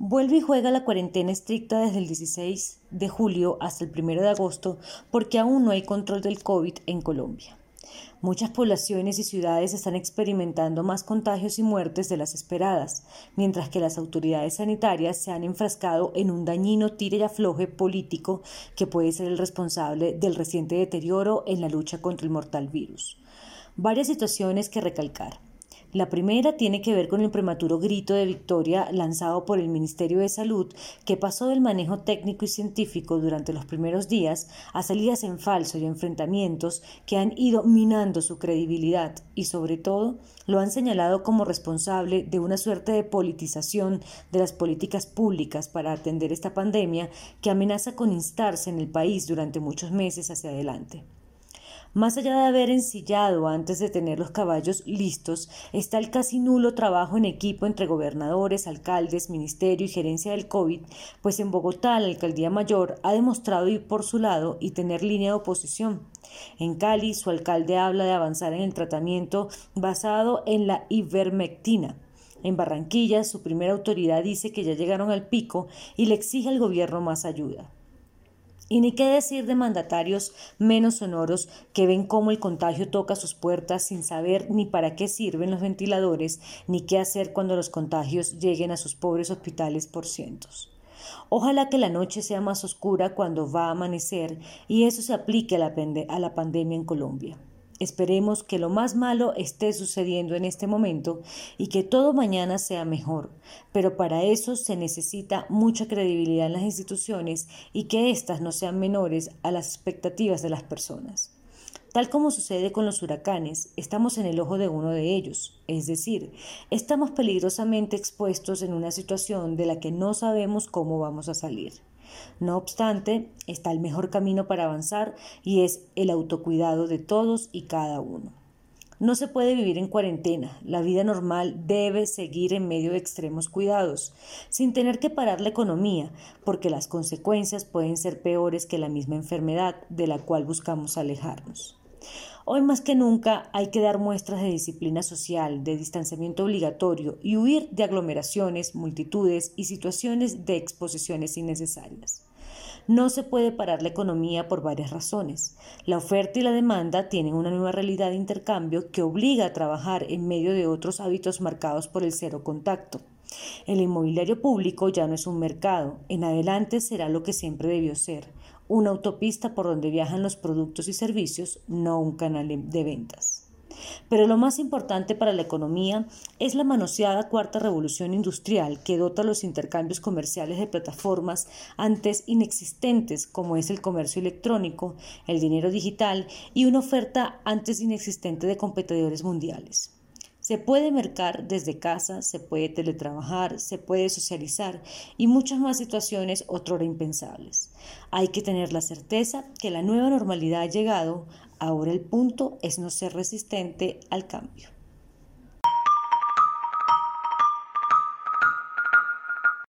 Vuelve y juega la cuarentena estricta desde el 16 de julio hasta el 1 de agosto porque aún no hay control del COVID en Colombia. Muchas poblaciones y ciudades están experimentando más contagios y muertes de las esperadas, mientras que las autoridades sanitarias se han enfrascado en un dañino tire y afloje político que puede ser el responsable del reciente deterioro en la lucha contra el mortal virus. Varias situaciones que recalcar. La primera tiene que ver con el prematuro grito de victoria lanzado por el Ministerio de Salud, que pasó del manejo técnico y científico durante los primeros días a salidas en falso y enfrentamientos que han ido minando su credibilidad y, sobre todo, lo han señalado como responsable de una suerte de politización de las políticas públicas para atender esta pandemia que amenaza con instarse en el país durante muchos meses hacia adelante. Más allá de haber ensillado antes de tener los caballos listos, está el casi nulo trabajo en equipo entre gobernadores, alcaldes, ministerio y gerencia del COVID, pues en Bogotá la alcaldía mayor ha demostrado ir por su lado y tener línea de oposición. En Cali, su alcalde habla de avanzar en el tratamiento basado en la ivermectina. En Barranquilla, su primera autoridad dice que ya llegaron al pico y le exige al gobierno más ayuda. Y ni qué decir de mandatarios menos sonoros que ven cómo el contagio toca sus puertas sin saber ni para qué sirven los ventiladores, ni qué hacer cuando los contagios lleguen a sus pobres hospitales por cientos. Ojalá que la noche sea más oscura cuando va a amanecer y eso se aplique a la, a la pandemia en Colombia. Esperemos que lo más malo esté sucediendo en este momento y que todo mañana sea mejor, pero para eso se necesita mucha credibilidad en las instituciones y que éstas no sean menores a las expectativas de las personas. Tal como sucede con los huracanes, estamos en el ojo de uno de ellos, es decir, estamos peligrosamente expuestos en una situación de la que no sabemos cómo vamos a salir. No obstante, está el mejor camino para avanzar y es el autocuidado de todos y cada uno. No se puede vivir en cuarentena. La vida normal debe seguir en medio de extremos cuidados, sin tener que parar la economía, porque las consecuencias pueden ser peores que la misma enfermedad de la cual buscamos alejarnos. Hoy más que nunca hay que dar muestras de disciplina social, de distanciamiento obligatorio y huir de aglomeraciones, multitudes y situaciones de exposiciones innecesarias. No se puede parar la economía por varias razones. La oferta y la demanda tienen una nueva realidad de intercambio que obliga a trabajar en medio de otros hábitos marcados por el cero contacto. El inmobiliario público ya no es un mercado, en adelante será lo que siempre debió ser, una autopista por donde viajan los productos y servicios, no un canal de ventas. Pero lo más importante para la economía es la manoseada cuarta revolución industrial que dota los intercambios comerciales de plataformas antes inexistentes como es el comercio electrónico, el dinero digital y una oferta antes inexistente de competidores mundiales. Se puede mercar desde casa, se puede teletrabajar, se puede socializar y muchas más situaciones otrora impensables. Hay que tener la certeza que la nueva normalidad ha llegado, ahora el punto es no ser resistente al cambio.